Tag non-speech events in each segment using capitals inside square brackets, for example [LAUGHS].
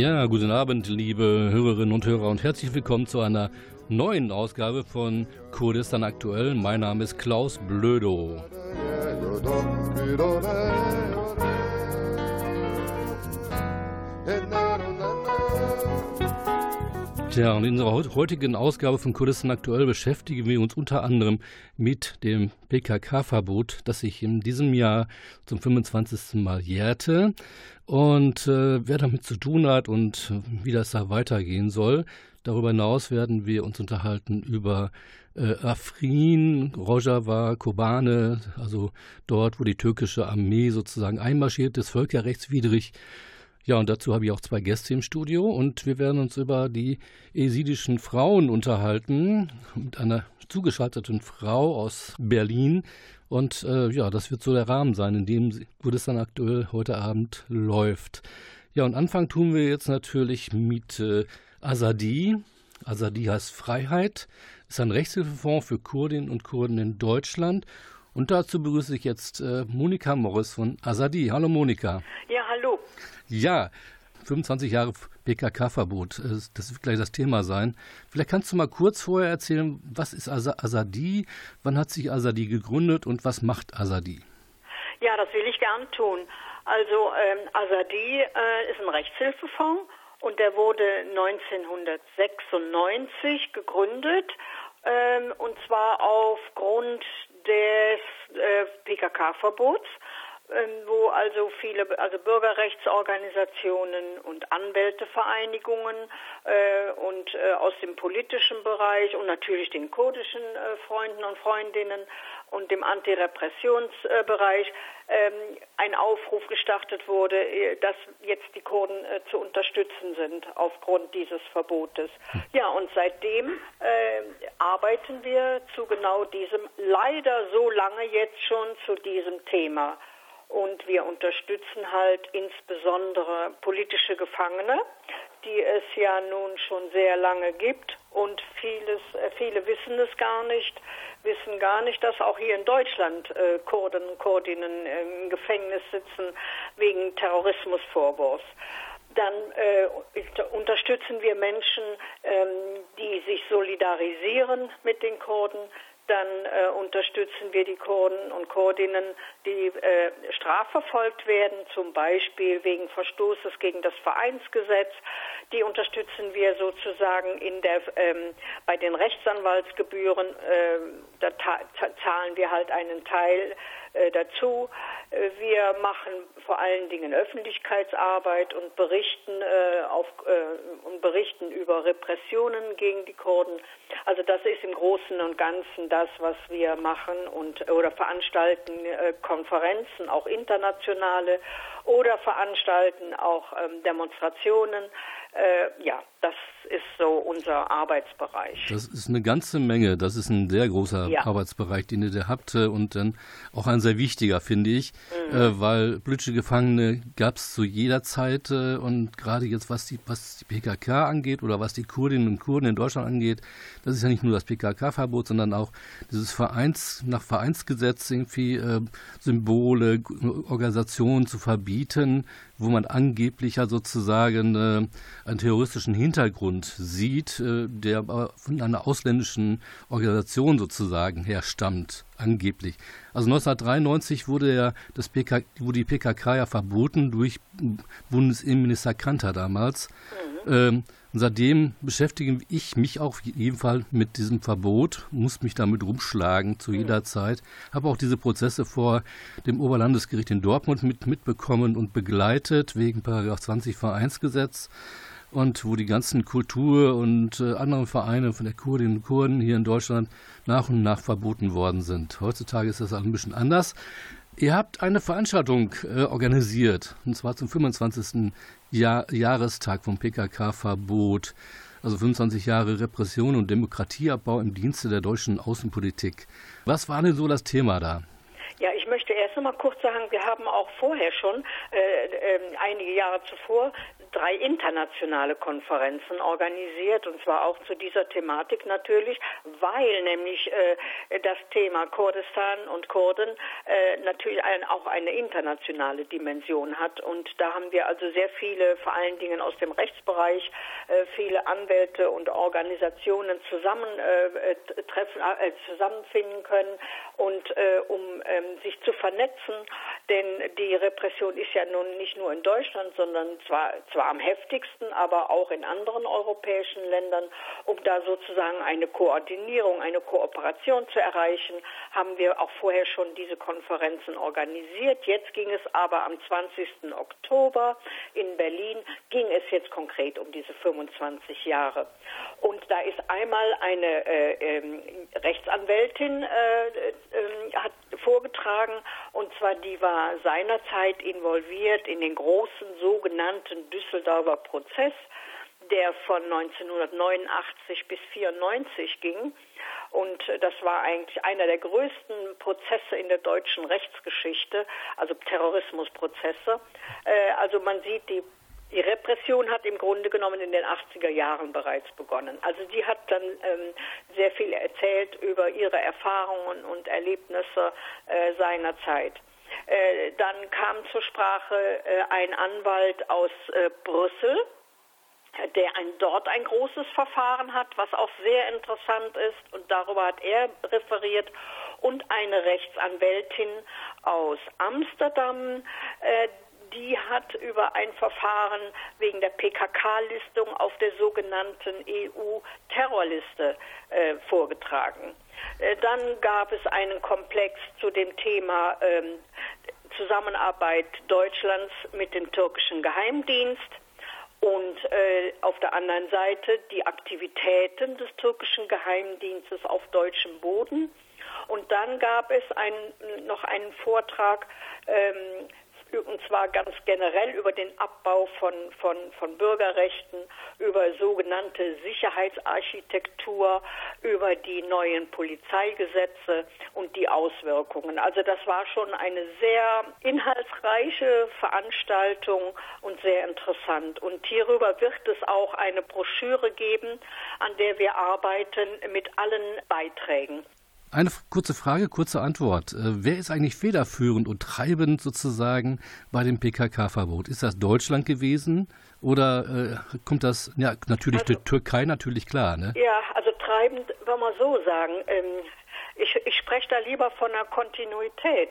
Ja, guten Abend, liebe Hörerinnen und Hörer und herzlich willkommen zu einer neuen Ausgabe von Kurdistan aktuell. Mein Name ist Klaus Blödo. Tja, und in unserer heutigen Ausgabe von Kurdistan aktuell beschäftigen wir uns unter anderem mit dem PKK-Verbot, das sich in diesem Jahr zum 25. Mal jährte und äh, wer damit zu tun hat und wie das da weitergehen soll. Darüber hinaus werden wir uns unterhalten über äh, Afrin, Rojava, Kobane, also dort, wo die türkische Armee sozusagen einmarschiert ist, völkerrechtswidrig. Ja, und dazu habe ich auch zwei Gäste im Studio und wir werden uns über die esidischen Frauen unterhalten mit einer zugeschalteten Frau aus Berlin. Und äh, ja, das wird so der Rahmen sein, in dem Kurdistan aktuell heute Abend läuft. Ja, und Anfang tun wir jetzt natürlich mit äh, Azadi. Azadi heißt Freiheit, ist ein Rechtshilfefonds für Kurdinnen und Kurden in Deutschland. Und dazu begrüße ich jetzt äh, Monika Morris von Azadi. Hallo Monika. Ja, hallo. Ja, 25 Jahre PKK-Verbot, äh, das wird gleich das Thema sein. Vielleicht kannst du mal kurz vorher erzählen, was ist Azadi, wann hat sich Azadi gegründet und was macht Azadi? Ja, das will ich gern tun. Also ähm, Azadi äh, ist ein Rechtshilfefonds und der wurde 1996 gegründet ähm, und zwar aufgrund des äh, PKK-Verbots. Ähm, wo also viele, also Bürgerrechtsorganisationen und Anwältevereinigungen äh, und äh, aus dem politischen Bereich und natürlich den kurdischen äh, Freunden und Freundinnen und dem Antirepressionsbereich ähm, ein Aufruf gestartet wurde, äh, dass jetzt die Kurden äh, zu unterstützen sind aufgrund dieses Verbotes. Ja, und seitdem äh, arbeiten wir zu genau diesem, leider so lange jetzt schon zu diesem Thema. Und wir unterstützen halt insbesondere politische Gefangene, die es ja nun schon sehr lange gibt. Und vieles, äh, viele wissen es gar nicht, wissen gar nicht, dass auch hier in Deutschland äh, Kurden und Kurdinnen im Gefängnis sitzen wegen Terrorismusvorwurfs dann äh, unterstützen wir Menschen, ähm, die sich solidarisieren mit den Kurden, dann äh, unterstützen wir die Kurden und Kurdinnen, die äh, strafverfolgt werden, zum Beispiel wegen Verstoßes gegen das Vereinsgesetz. Die unterstützen wir sozusagen in der, ähm, bei den Rechtsanwaltsgebühren. Äh, da zahlen wir halt einen Teil äh, dazu. Äh, wir machen vor allen Dingen Öffentlichkeitsarbeit und berichten, äh, auf, äh, und berichten über Repressionen gegen die Kurden. Also das ist im Großen und Ganzen das, was wir machen und oder veranstalten äh, Konferenzen, auch internationale, oder veranstalten auch ähm, Demonstrationen. Ja, das ist so unser Arbeitsbereich. Das ist eine ganze Menge. Das ist ein sehr großer ja. Arbeitsbereich, den ihr da habt äh, und dann auch ein sehr wichtiger, finde ich, mhm. äh, weil politische Gefangene gab es zu jeder Zeit äh, und gerade jetzt, was die, was die PKK angeht oder was die Kurdinnen und Kurden in Deutschland angeht, das ist ja nicht nur das PKK-Verbot, sondern auch dieses Vereins, nach Vereinsgesetz irgendwie äh, Symbole, Organisationen zu verbieten, wo man angeblich ja sozusagen äh, einen terroristischen Hintergrund sieht, äh, der aber von einer ausländischen Organisation sozusagen herstammt, angeblich. Also 1993 wurde ja das PK, wurde die PKK ja verboten durch Bundesinnenminister Kanter damals. Mhm. Ähm, und seitdem beschäftige ich mich auch auf jeden Fall mit diesem Verbot, muss mich damit rumschlagen zu jeder mhm. Zeit. Habe auch diese Prozesse vor dem Oberlandesgericht in Dortmund mit, mitbekommen und begleitet wegen Paragraph 20 Vereinsgesetz. Und wo die ganzen Kultur- und äh, anderen Vereine von der Kurdinnen und Kurden hier in Deutschland nach und nach verboten worden sind. Heutzutage ist das ein bisschen anders. Ihr habt eine Veranstaltung äh, organisiert, und zwar zum 25. Jahr Jahrestag vom PKK-Verbot, also 25 Jahre Repression und Demokratieabbau im Dienste der deutschen Außenpolitik. Was war denn so das Thema da? Ja, ich möchte erst noch mal kurz sagen, wir haben auch vorher schon, äh, äh, einige Jahre zuvor, drei internationale Konferenzen organisiert und zwar auch zu dieser Thematik natürlich, weil nämlich äh, das Thema Kurdistan und Kurden äh, natürlich ein, auch eine internationale Dimension hat. Und da haben wir also sehr viele, vor allen Dingen aus dem Rechtsbereich, äh, viele Anwälte und Organisationen zusammentreffen, äh, äh, zusammenfinden können und äh, um ähm, sich zu vernetzen, denn die Repression ist ja nun nicht nur in Deutschland, sondern zwar, zwar am heftigsten, aber auch in anderen europäischen Ländern, um da sozusagen eine Koordinierung, eine Kooperation zu erreichen, haben wir auch vorher schon diese Konferenzen organisiert. Jetzt ging es aber am 20. Oktober in Berlin, ging es jetzt konkret um diese 25 Jahre. Und da ist einmal eine äh, äh, Rechtsanwältin äh, äh, hat vorgetragen und zwar die war seinerzeit involviert in den großen sogenannten Düsseldorfer Prozess, der von 1989 bis 94 ging. Und das war eigentlich einer der größten Prozesse in der deutschen Rechtsgeschichte, also Terrorismusprozesse. Äh, also man sieht, die die Repression hat im Grunde genommen in den 80er Jahren bereits begonnen. Also sie hat dann ähm, sehr viel erzählt über ihre Erfahrungen und Erlebnisse äh, seiner Zeit. Äh, dann kam zur Sprache äh, ein Anwalt aus äh, Brüssel, der ein, dort ein großes Verfahren hat, was auch sehr interessant ist und darüber hat er referiert und eine Rechtsanwältin aus Amsterdam, äh, die hat über ein Verfahren wegen der PKK-Listung auf der sogenannten EU-Terrorliste äh, vorgetragen. Äh, dann gab es einen Komplex zu dem Thema ähm, Zusammenarbeit Deutschlands mit dem türkischen Geheimdienst und äh, auf der anderen Seite die Aktivitäten des türkischen Geheimdienstes auf deutschem Boden. Und dann gab es ein, noch einen Vortrag ähm, und zwar ganz generell über den Abbau von, von, von Bürgerrechten, über sogenannte Sicherheitsarchitektur, über die neuen Polizeigesetze und die Auswirkungen. Also das war schon eine sehr inhaltsreiche Veranstaltung und sehr interessant. Und hierüber wird es auch eine Broschüre geben, an der wir arbeiten mit allen Beiträgen. Eine kurze Frage, kurze Antwort. Äh, wer ist eigentlich federführend und treibend sozusagen bei dem PKK-Verbot? Ist das Deutschland gewesen oder äh, kommt das, ja, natürlich also, die Türkei, natürlich klar, ne? Ja, also treibend, wenn man so sagen. Ähm, ich, ich spreche da lieber von einer Kontinuität,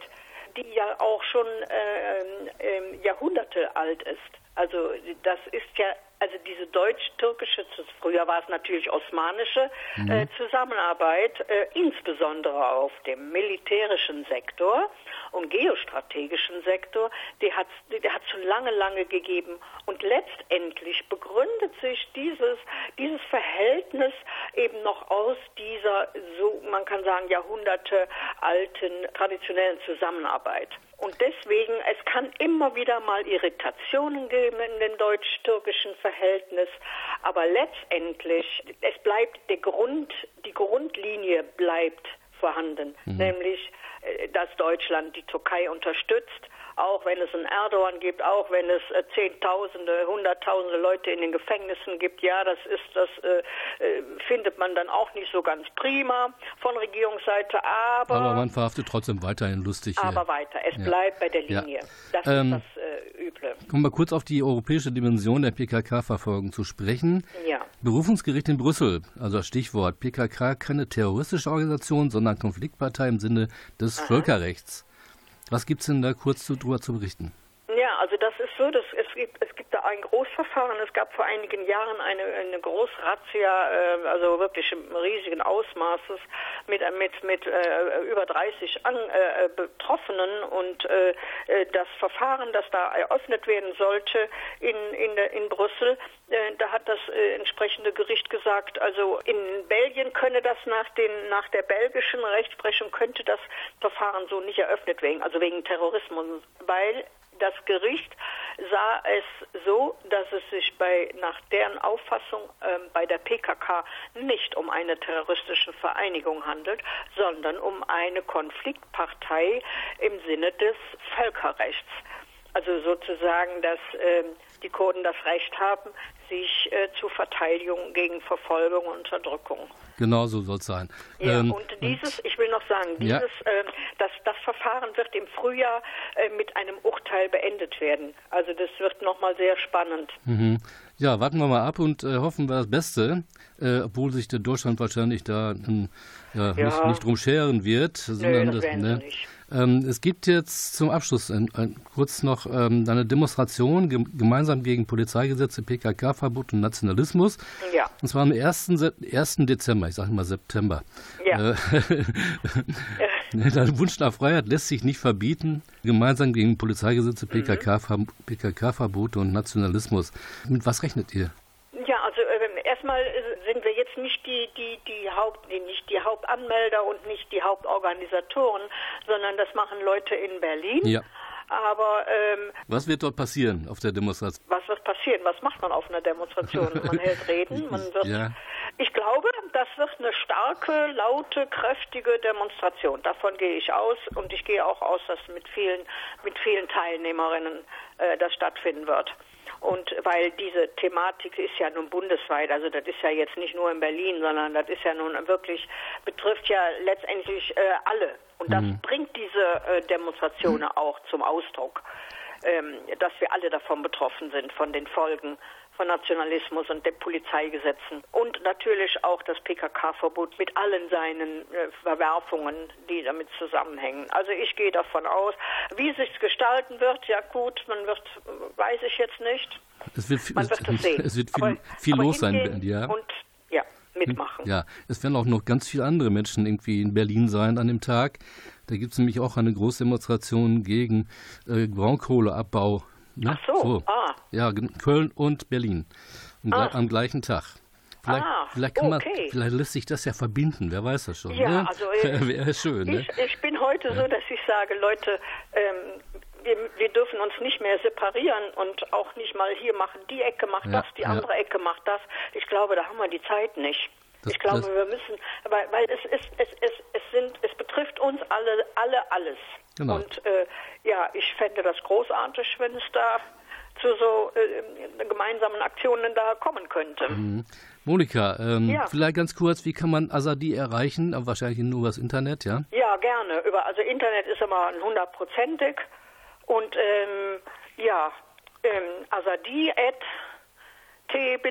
die ja auch schon äh, äh, Jahrhunderte alt ist. Also das ist ja also diese deutsch-türkische, früher war es natürlich osmanische mhm. äh, Zusammenarbeit, äh, insbesondere auf dem militärischen Sektor und geostrategischen Sektor, die hat hat schon lange, lange gegeben. Und letztendlich begründet sich dieses, dieses Verhältnis eben noch aus dieser, so man kann sagen, Jahrhunderte alten traditionellen Zusammenarbeit. Und deswegen, es kann immer wieder mal Irritationen geben in dem deutsch-türkischen Verhältnis, aber letztendlich, es bleibt der Grund, die Grundlinie bleibt vorhanden, mhm. nämlich, äh, dass Deutschland die Türkei unterstützt auch wenn es einen Erdogan gibt, auch wenn es äh, Zehntausende, Hunderttausende Leute in den Gefängnissen gibt, ja, das ist, das äh, äh, findet man dann auch nicht so ganz prima von Regierungsseite, aber. Aber man verhaftet trotzdem weiterhin lustig. Aber weiter, es ja. bleibt bei der Linie. Ja. Das ähm, ist das äh, Üble. Kommen wir kurz auf die europäische Dimension der PKK-Verfolgung zu sprechen. Ja. Berufungsgericht in Brüssel, also Stichwort PKK, keine terroristische Organisation, sondern Konfliktpartei im Sinne des Aha. Völkerrechts. Was gibt es denn da kurz darüber zu berichten? Ja, also das ist so, dass es gibt, es gibt da ein Großverfahren. Es gab vor einigen Jahren eine, eine Großrazzia, äh, also wirklich im riesigen Ausmaßes mit, mit, mit äh, über 30 An, äh, Betroffenen und äh, äh, das Verfahren, das da eröffnet werden sollte in, in, in Brüssel, äh, da hat das entsprechende Gericht gesagt, also in Belgien könne das nach, den, nach der belgischen Rechtsprechung könnte das Verfahren so nicht eröffnet werden, also wegen Terrorismus, weil das Gericht sah es so, dass es sich bei, nach deren Auffassung äh, bei der PKK nicht um eine terroristische Vereinigung handelt, sondern um eine Konfliktpartei im Sinne des Völkerrechts. Also sozusagen, dass äh, die Kurden das Recht haben, sich äh, zur Verteidigung gegen Verfolgung und Unterdrückung. Genau so soll es sein. Ja, ähm, und dieses, ich will noch sagen, dieses, ja. äh, das, das Verfahren wird im Frühjahr äh, mit einem Urteil beendet werden. Also das wird nochmal sehr spannend. Mhm. Ja, warten wir mal ab und äh, hoffen wir das Beste, äh, obwohl sich der Deutschland wahrscheinlich da ähm, ja. Nicht, nicht drum scheren wird. Nö, das, das ne? nicht. Ähm, es gibt jetzt zum Abschluss ein, ein, kurz noch ähm, eine Demonstration ge gemeinsam gegen Polizeigesetze, PKK-Verbot und Nationalismus. Ja. Und zwar am 1. 1. Dezember, ich sage mal September. Ja. Äh, [LAUGHS] Der Wunsch nach Freiheit lässt sich nicht verbieten, gemeinsam gegen Polizeigesetze, PKK-Verbote und Nationalismus. Mit was rechnet ihr? Ja, also äh, erstmal sind wir jetzt nicht die, die, die Haupt, nicht die Hauptanmelder und nicht die Hauptorganisatoren, sondern das machen Leute in Berlin. Ja. Aber ähm, was wird dort passieren auf der Demonstration? Was wird passieren? Was macht man auf einer Demonstration? [LAUGHS] Man hält Reden, man wird. Ja. Ich glaube, das wird eine starke, laute, kräftige Demonstration. Davon gehe ich aus und ich gehe auch aus, dass mit vielen, mit vielen Teilnehmerinnen äh, das stattfinden wird. Und weil diese Thematik ist ja nun bundesweit, also das ist ja jetzt nicht nur in Berlin, sondern das ist ja nun wirklich, betrifft ja letztendlich äh, alle. Und das mhm. bringt diese äh, Demonstrationen mhm. auch zum Ausdruck, ähm, dass wir alle davon betroffen sind, von den Folgen von Nationalismus und den Polizeigesetzen und natürlich auch das PKK-Verbot mit allen seinen äh, Verwerfungen, die damit zusammenhängen. Also ich gehe davon aus, wie sich gestalten wird, ja gut, man wird, weiß ich jetzt nicht. Es wird, man wird es, sehen. Es wird viel, aber, viel aber los sein, ja. Und ja, mitmachen. Ja, es werden auch noch ganz viele andere Menschen irgendwie in Berlin sein an dem Tag. Da gibt es nämlich auch eine große Demonstration gegen äh, Braunkohleabbau Ne? Ach so, so. Ah. Ja, Köln und Berlin. Ah. Am gleichen Tag. Vielleicht, ah, vielleicht, kann man, okay. vielleicht lässt sich das ja verbinden, wer weiß das schon. Ja, ne? also [LAUGHS] äh, wäre schön. Ich, ne? ich bin heute ja. so, dass ich sage, Leute, ähm, wir, wir, dürfen uns nicht mehr separieren und auch nicht mal hier machen, die Ecke macht ja, das, die ja. andere Ecke macht das. Ich glaube, da haben wir die Zeit nicht. Das, ich glaube, wir müssen, weil, weil es, ist, es, es, es, sind, es betrifft uns alle, alle alles. Genau. Und äh, ja, ich fände das großartig, wenn es da zu so äh, gemeinsamen Aktionen da kommen könnte. Mhm. Monika, ähm, ja. vielleicht ganz kurz, wie kann man Azadi erreichen? Wahrscheinlich nur über das Internet, ja? Ja, gerne. Über, also Internet ist immer hundertprozentig. Und ähm, ja, ähm, Azadi at t-online.de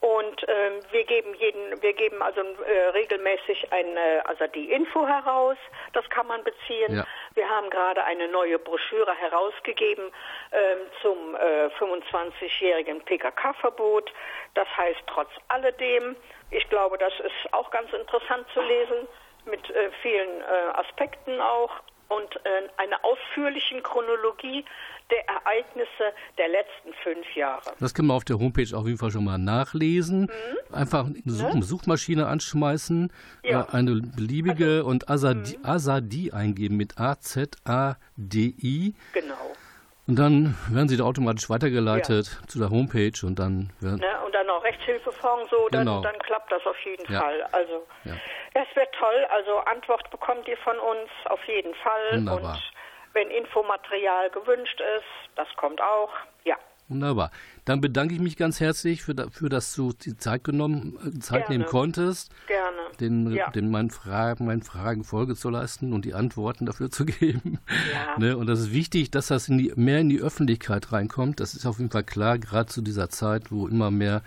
und ähm, wir geben jeden, wir geben also äh, regelmäßig eine, also die Info heraus. Das kann man beziehen. Ja. Wir haben gerade eine neue Broschüre herausgegeben ähm, zum äh, 25-jährigen PKK-Verbot. Das heißt trotz alledem. Ich glaube, das ist auch ganz interessant zu lesen mit äh, vielen äh, Aspekten auch und äh, einer ausführlichen Chronologie der Ereignisse der letzten fünf Jahre. Das kann man auf der Homepage auf jeden Fall schon mal nachlesen. Mhm. Einfach eine Such ne? Suchmaschine anschmeißen, ja. äh, eine beliebige also, und Azadi, mhm. Azadi eingeben mit A-Z-A-D-I. Genau. Und dann werden sie da automatisch weitergeleitet ja. zu der Homepage und dann werden. Ne? Und dann noch Rechtshilfefonds, so, dann, genau. dann klappt das auf jeden ja. Fall. Also, ja. das wird toll. Also, Antwort bekommt ihr von uns auf jeden Fall. Wunderbar. Und wenn Infomaterial gewünscht ist, das kommt auch. Ja. Wunderbar. Dann bedanke ich mich ganz herzlich für, für dass du die Zeit genommen, äh, Zeit Gerne. nehmen konntest. Gerne. Den, ja. den meinen, Fragen, meinen Fragen Folge zu leisten und die Antworten dafür zu [LAUGHS] geben. Ja. ne? Und das ist wichtig, dass das in die, mehr in die Öffentlichkeit reinkommt. Das ist auf jeden Fall klar, gerade zu dieser Zeit, wo immer mehr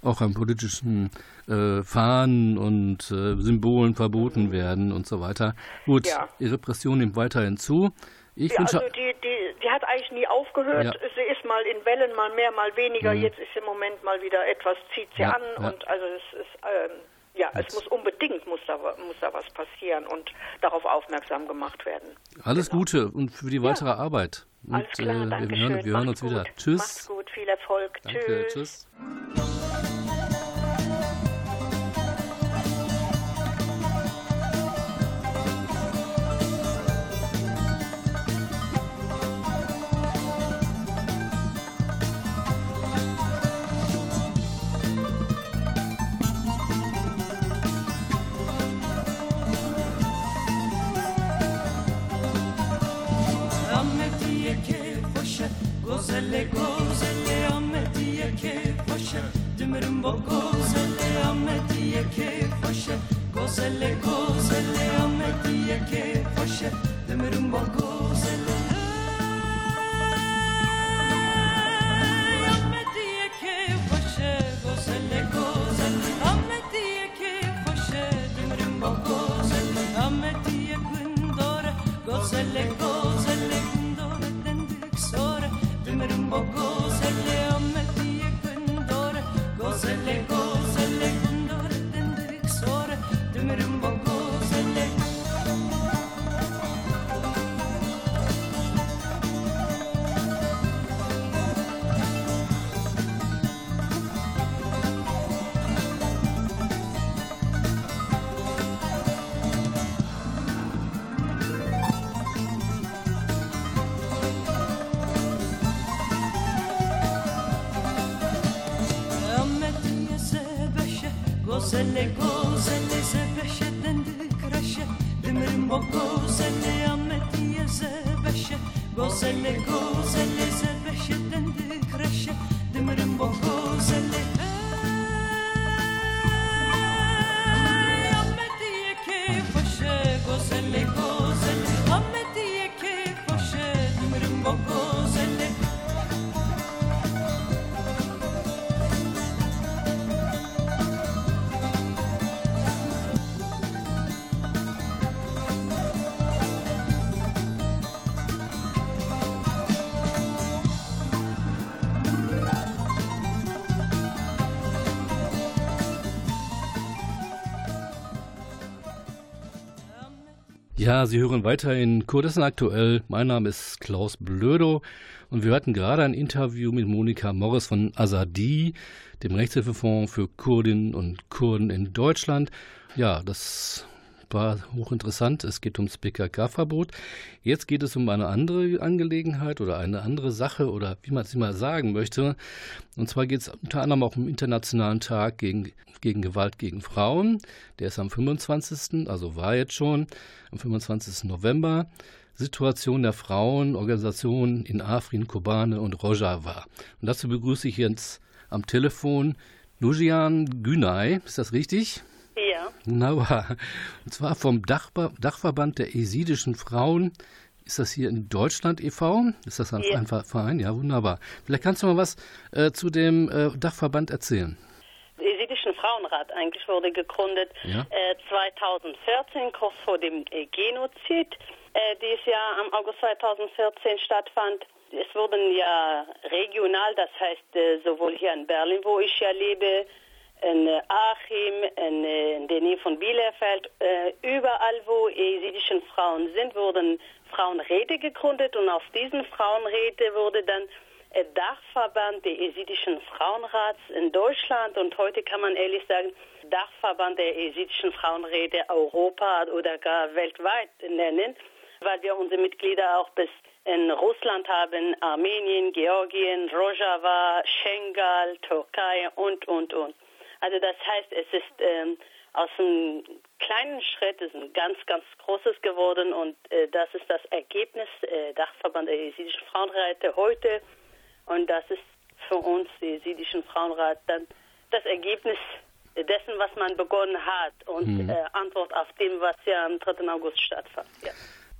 auch an politischen äh, Fahnen und äh, Symbolen verboten mhm. werden und so weiter. Gut, ja. die Repression nimmt weiterhin zu. Ich ja, also die, die, die eigentlich nie aufgehört. Ja. Sie ist mal in Wellen, mal mehr, mal weniger. Mhm. Jetzt ist im Moment mal wieder etwas, zieht sie ja, an und also es ist ähm, ja, es muss unbedingt muss da, muss da was passieren und darauf aufmerksam gemacht werden. Alles genau. Gute und für die weitere ja. Arbeit. Und, Alles klar, äh, danke wir hören, wir hören uns gut. wieder. Tschüss. Macht's gut, viel Erfolg. Danke, tschüss. tschüss. convocó. Ja, Sie hören weiter in Kurdistan aktuell. Mein Name ist Klaus Blödo und wir hatten gerade ein Interview mit Monika Morris von Azadi, dem Rechtshilfefonds für Kurdinnen und Kurden in Deutschland. Ja, das war hochinteressant. Es geht ums PKK-Verbot. Jetzt geht es um eine andere Angelegenheit oder eine andere Sache oder wie man es immer sagen möchte. Und zwar geht es unter anderem auch um Internationalen Tag gegen, gegen Gewalt gegen Frauen. Der ist am 25., also war jetzt schon, am 25. November. Situation der Frauenorganisationen in Afrin, Kobane und Rojava. Und dazu begrüße ich jetzt am Telefon Nujian Günay. Ist das richtig? Ja, Wunderbar. Und zwar vom Dachba Dachverband der esidischen Frauen. Ist das hier in Deutschland e.V.? Ist das ein, Ja. ein Verein? Ja, wunderbar. Vielleicht kannst du mal was äh, zu dem äh, Dachverband erzählen. der Jesidischen Frauenrat eigentlich wurde gegründet Ja. äh, 2014, kurz vor dem äh, Genozid, äh, dieses Jahr am August 2014 stattfand. Es wurden ja regional, das heißt äh, sowohl hier in Berlin, wo ich ja lebe, in äh, Achim, in, äh, in der Nähe von Bielefeld, äh, überall, wo jesidischen Frauen sind, wurden Frauenräte gegründet und auf diesen Frauenräte wurde dann äh, Dachverband der jesidischen Frauenrats in Deutschland und heute kann man ehrlich sagen, Dachverband der jesidischen Frauenräte Europa oder gar weltweit nennen, weil wir unsere Mitglieder auch bis in Russland haben, Armenien, Georgien, Rojava, Schengal, Türkei und, und, und. Also das heißt, es ist ähm, aus einem kleinen Schritt ist ein ganz, ganz großes geworden und äh, das ist das Ergebnis äh, Dachverband der jesidischen Frauenräte heute und das ist für uns, die jesidischen Frauenrat, dann das Ergebnis dessen, was man begonnen hat und äh, Antwort auf dem, was ja am 3. August stattfand. Ja.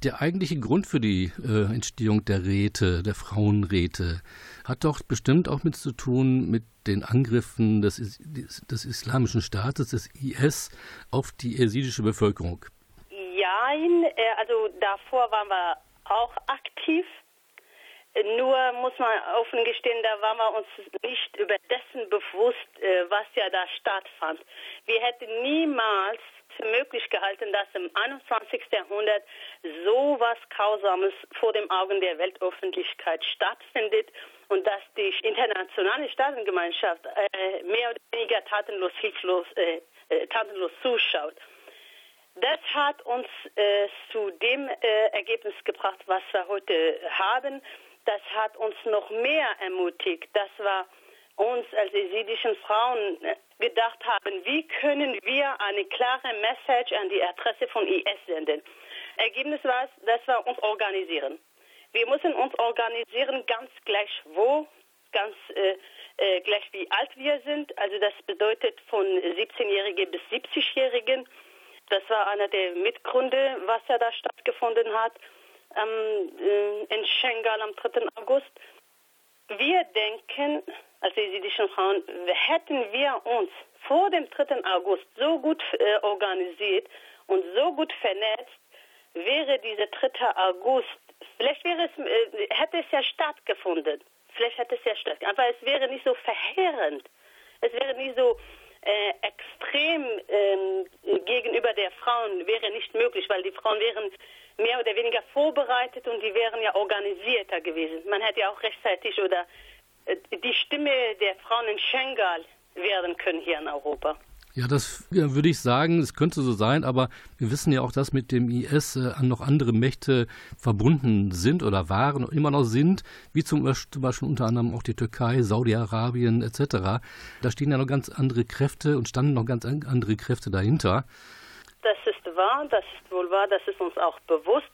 Der eigentliche Grund für die äh, Entstehung der Räte, der Frauenräte, hat doch bestimmt auch mit zu tun mit den Angriffen des, des, Islamischen Staates, des IS, auf die jesidische Bevölkerung. Jein, äh, also davor waren wir auch aktiv. Nur muss man offen gestehen, da waren wir uns nicht über dessen bewusst, äh, was ja da stattfand. Wir hätten niemals für möglich gehalten, dass im 21. Jahrhundert so was Grausames vor den Augen der Weltöffentlichkeit stattfindet und dass die internationale Staatengemeinschaft äh, mehr oder weniger tatenlos, hilflos, äh, äh, tatenlos zuschaut. Das hat uns äh, zu dem äh, Ergebnis gebracht, was wir heute haben. Das hat uns noch mehr ermutigt, dass wir uns als jesidischen Frauen äh, gedacht haben, wie können wir eine klare Message an die Adresse von IS senden. Ergebnis war, dass wir uns organisieren. Wir müssen uns organisieren, ganz gleich wo, ganz äh, äh, gleich wie alt wir sind. Also das bedeutet von 17-Jährigen bis 70-Jährigen. Das war einer der Mitgründe, was ja da stattgefunden hat ähm, in Schengal am 3. August. Wir denken, als jesidischen Frauen, hätten wir uns vor dem 3. August so gut äh, organisiert und so gut vernetzt, wäre dieser 3. August, vielleicht wäre es, äh, hätte es ja stattgefunden. Vielleicht hätte es ja stattgefunden. Aber es wäre nicht so verheerend. Es wäre nicht so äh, extrem ähm, gegenüber der Frauen wäre nicht möglich, weil die Frauen wären mehr oder weniger vorbereitet und die wären ja organisierter gewesen. Man hätte ja auch rechtzeitig oder äh, die Stimme der Frauen in Schengal werden können hier in Europa. Ja, das ja, würde ich sagen, es könnte so sein, aber wir wissen ja auch, dass mit dem IS äh, noch andere Mächte verbunden sind oder waren und immer noch sind, wie zum Beispiel, unter anderem auch die Türkei, Saudi-Arabien etc. Da stehen ja noch ganz andere Kräfte und standen noch ganz andere Kräfte dahinter. Das ist wahr, das ist wohl wahr, das ist uns auch bewusst.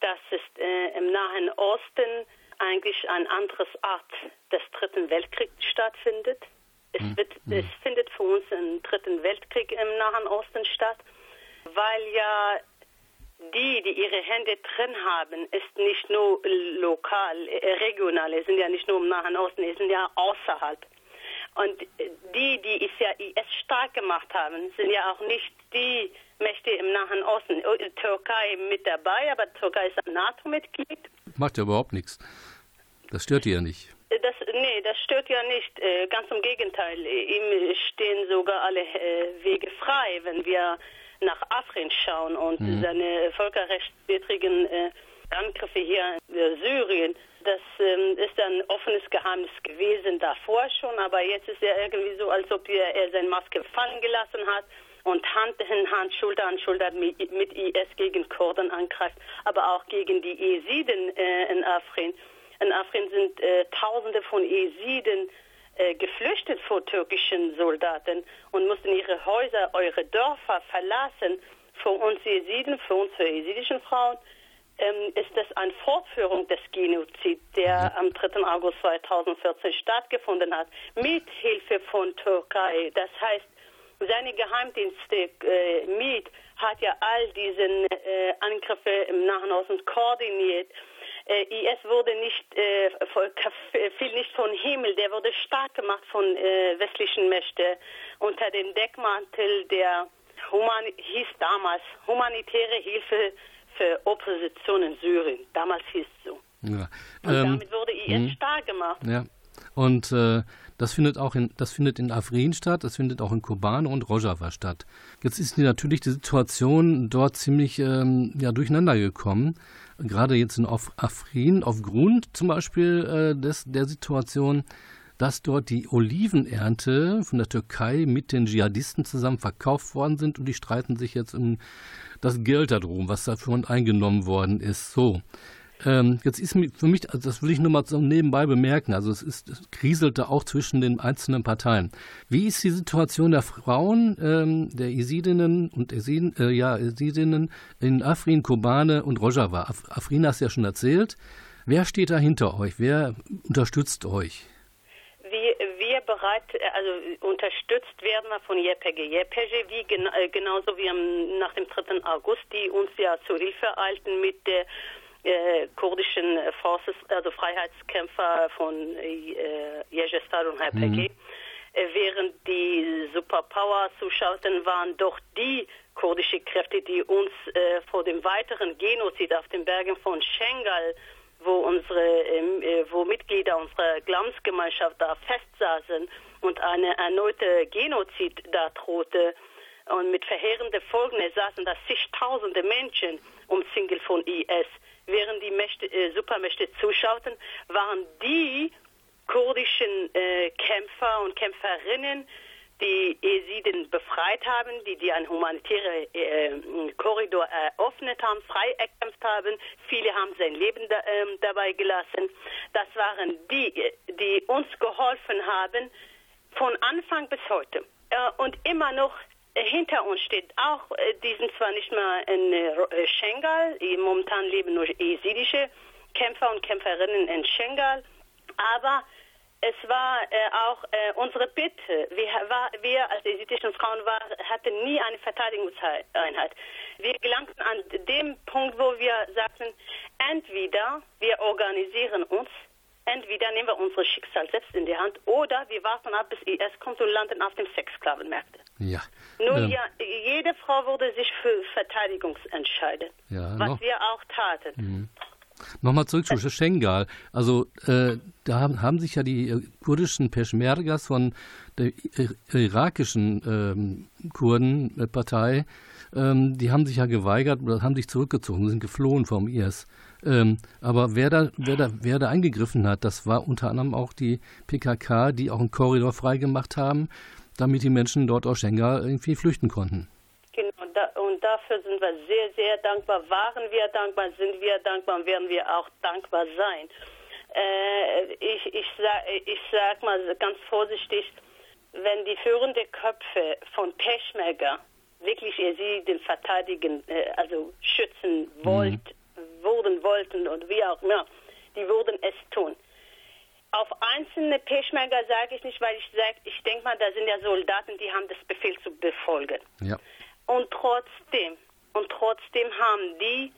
Das ist äh, im Nahen Osten eigentlich ein anderes Art des Dritten Weltkriegs stattfindet. Es, Hm, wird, es findet für uns ein Dritten Weltkrieg im Nahen Osten statt, weil ja die, die ihre Hände drin haben, ist nicht nur lokal, äh, regional, es sind ja nicht nur im Nahen Osten, es sind ja außerhalb. Und die, die es ja IS stark gemacht haben, sind ja auch nicht die Mächte im Nahen Osten. Oh, die Türkei mit dabei, aber Türkei ist ein NATO-Mitglied. Macht ja überhaupt nichts. Das stört die ja nicht. Das, nee, das stört ja nicht. Äh, ganz im Gegenteil. Ihm stehen sogar alle äh, Wege frei, wenn wir nach Afrin schauen und seine völkerrechtswidrigen äh, Angriffe hier in äh, Syrien. Das ähm, ist ein offenes Geheimnis gewesen davor schon, aber jetzt ist er irgendwie so, als ob er, er seine Maske fallen gelassen hat und Hand in Hand, Schulter an Schulter mit, IS gegen Kurden angreift, aber auch gegen die Jesiden äh, in Afrin. In Afrin sind äh, Tausende von Jesiden äh, geflüchtet vor türkischen Soldaten und mussten ihre Häuser, eure Dörfer verlassen. Für uns Jesiden, für uns für jesidischen Frauen, ähm, ist das eine Fortführung des Genozids, der am 3. August 2014 stattgefunden hat, mit Hilfe von Türkei. Das heißt, seine Geheimdienste äh, MIT hat ja all diese äh, Angriffe im Nahen Osten koordiniert. Äh, IS wurde nicht, äh, fiel nicht vom Himmel, der wurde stark gemacht von äh, westlichen Mächten unter dem Deckmantel der Human hieß damals humanitäre Hilfe für Opposition in Syrien. Damals hieß es so. Ja. Und Ähm, damit wurde IS stark gemacht. Ja. Und äh, das findet auch in das findet in Afrin statt, das findet auch in Kobane und Rojava statt. Jetzt ist die, natürlich die Situation dort ziemlich ähm, ja, durcheinander gekommen. Gerade jetzt in Afrin, aufgrund zum Beispiel äh, des, der Situation, dass dort die Olivenernte von der Türkei mit den Dschihadisten zusammen verkauft worden sind und die streiten sich jetzt um das Geld darum, was dafür eingenommen worden ist. So. Ähm, jetzt ist für mich, also das will ich nur mal so nebenbei bemerken, also es, ist, es kriselte auch zwischen den einzelnen Parteien. Wie ist die Situation der Frauen, ähm, der Isidinnen und Esiden, äh, ja, Isidinnen in Afrin, Kobane und Rojava? Af Afrin hast du ja schon erzählt. Wer steht da hinter euch? Wer unterstützt euch? Bereit, also unterstützt werden wir von JPG. JPG, wie gen, äh, genauso wie am, nach dem 3. August, die uns ja zur Hilfe eilten mit der äh, kurdischen Forces, also Freiheitskämpfer von äh, Yejestar und HPG. Äh, während die Superpower zuschauten, waren doch die kurdische Kräfte, die uns äh, vor dem weiteren Genozid auf den Bergen von Schengal wo unsere ähm, äh, wo Mitglieder unserer Glaubensgemeinschaft da festsaßen und eine erneute Genozid da drohte und mit verheerenden Folgen saßen da zigtausende Menschen umzingelt von IS. Während die Mächte, äh, Supermächte zuschauten, waren die kurdischen äh, Kämpfer und Kämpferinnen, die Jesiden befreit haben, die, die einen humanitären äh, Korridor eröffnet haben, frei erkämpft haben. Viele haben sein Leben da, ähm, dabei gelassen. Das waren die, die uns geholfen haben von Anfang bis heute. Äh, und immer noch hinter uns steht auch, äh, die sind zwar nicht mehr in äh, Schengal, momentan leben nur jesidische Kämpfer und Kämpferinnen in Schengal, aber es war äh, auch äh, unsere Bitte. Wir, wir als jesidischen Frauen war, hatten nie eine Verteidigungseinheit. Wir gelangten an dem Punkt, wo wir sagten, entweder wir organisieren uns, entweder nehmen wir unser Schicksal selbst in die Hand, oder wir warten ab, bis IS kommt und landen auf dem Sexsklavenmärkte. Ja. Nun Ähm. ja, jede Frau würde sich für Verteidigung entscheiden, Ja, was noch- wir auch taten. Nochmal zurück zu Schengal. Also äh, da haben, haben sich ja die äh, kurdischen Peschmergas von der i- irakischen ähm, Kurdenpartei, ähm, die haben sich ja geweigert oder haben sich zurückgezogen, sind geflohen vom IS. Ähm, aber wer da, wer, da, wer da eingegriffen hat, das war unter anderem auch die PKK, die auch einen Korridor freigemacht haben, damit die Menschen dort aus Schengal irgendwie flüchten konnten. Genau, da, und dafür sind wir sehr, sehr dankbar. Waren wir dankbar, sind wir dankbar und werden wir auch dankbar sein. Äh, ich, ich, sag, ich sag mal ganz vorsichtig, wenn die führenden Köpfe von Peschmerga wirklich sie den verteidigen, äh, also schützen wollt, wurden wollten und wie auch immer, die würden es tun. Auf einzelne Peschmerga sage ich nicht, weil ich sage, ich denke mal, da sind ja Soldaten, die haben das Befehl zu befolgen. Ja. Und trotzdem, und trotzdem haben die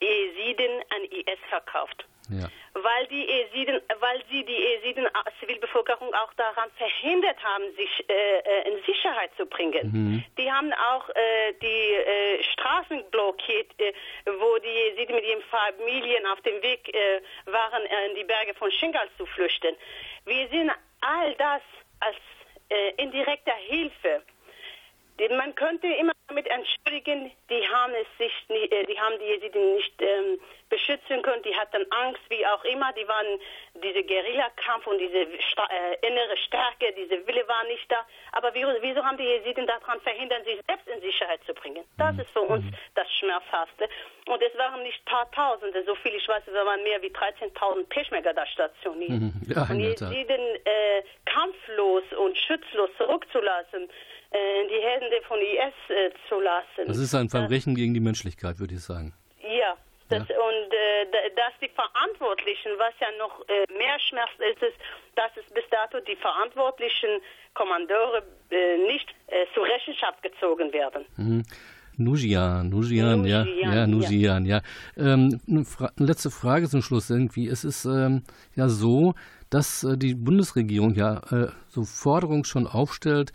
Jesiden an IS verkauft. Ja. Weil die Jesiden, weil sie die Jesiden äh, Zivilbevölkerung auch daran verhindert haben, sich äh, äh, in Sicherheit zu bringen. Die haben auch äh, die äh, Straßen blockiert, äh, wo die Jesiden mit ihren Familien auf dem Weg waren, in die Berge von Shingal zu flüchten. Wir sehen all das als indirekter Hilfe. Die- Man könnte immer damit entschuldigen, die haben es sich, äh, die haben die Jesiden nicht ähm, beschützen können, die hatten Angst, wie auch immer, die waren diese Guerillakampf und diese äh, innere Stärke, diese Wille war nicht da. Aber wieso, wieso haben die Jesiden daran verhindert, sich selbst in Sicherheit zu bringen? Das ist für uns das Schmerzhafte. Und es waren nicht paar Tausende, so viel ich weiß, es waren mehr wie 13.000 Peschmerga da stationiert. Mhm. Ja, und Tat. Jesiden äh, kampflos und schützlos zurückzulassen, die Hände von IS äh, zu lassen. Das ist ein Verbrechen gegen die Menschlichkeit, würde ich sagen. Ja, das, und äh, da- dass die Verantwortlichen, was ja noch äh, mehr Schmerz ist, ist, dass es bis dato die verantwortlichen Kommandeure äh, nicht äh, zur Rechenschaft gezogen werden. Mhm. Nujian, Nujian, ja, Nujian, ja, ja. Nujian, ja. Ähm, eine, Fra eine letzte Frage zum Schluss irgendwie. Es ist ähm, ja so, dass äh, die Bundesregierung ja äh, so Forderungen schon aufstellt,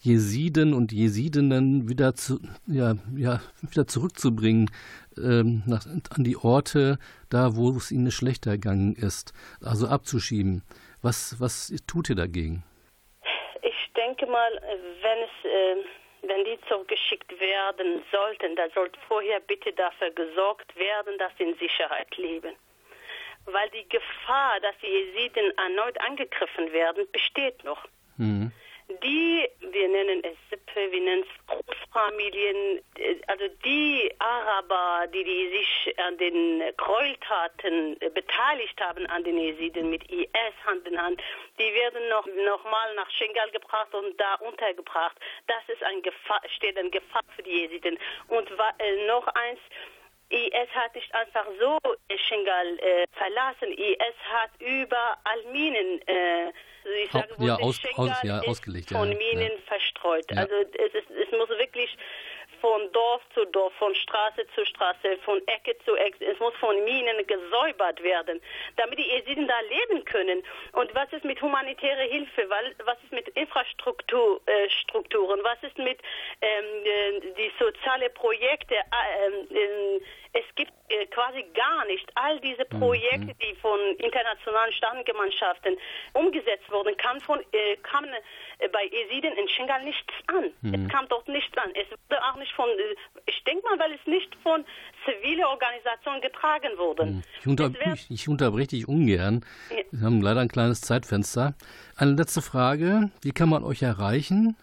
Jesiden und Jesidinnen wieder zu, ja, ja, wieder zurückzubringen ähm, nach, an die Orte, da wo es ihnen schlechter ergangen ist, also abzuschieben. Was, was tut ihr dagegen? Ich denke mal, wenn es, äh, wenn die zurückgeschickt werden sollten, da sollte vorher bitte dafür gesorgt werden, dass sie in Sicherheit leben. Weil die Gefahr, dass die Jesiden erneut angegriffen werden, besteht noch. Mhm. Die, wir nennen es Sippe, wir nennen es Großfamilien, äh, also die Araber, die, die sich an den Gräueltaten äh, beteiligt haben, an den Jesiden mit IS Hand in Hand, die werden noch, noch mal nach Schengal gebracht und da untergebracht. Das ist ein Gefahr, steht eine Gefahr für die Jesiden. Und äh, noch eins, IS hat nicht einfach so Schengal äh, verlassen. IS hat überall Minen, äh, ich sage, ja, aus- aus- ja, ausgelegt, ja, von Minen ja. verstreut. Also es, ist, es muss wirklich von Dorf zu Dorf, von Straße zu Straße, von Ecke zu Ecke, es muss von Minen gesäubert werden, damit die Jesiden da leben können. Und was ist mit humanitärer Hilfe? Was ist mit Infrastrukturen? Äh, was ist mit ähm, äh, die soziale Projekte? Äh, ähm, äh, es gibt äh, quasi gar nicht. All diese Projekte, die von internationalen Staatengemeinschaften umgesetzt wurden, äh, kamen bei Jesiden in Shingal nichts an. Es kam dort nichts an. Es wurde auch nicht von, äh, ich denke mal, weil es nicht von zivilen Organisationen getragen wurde. Ich, unter, ich, ich unterbreche dich ungern. Ja. Wir haben leider ein kleines Zeitfenster. Eine letzte Frage. Wie kann man euch erreichen?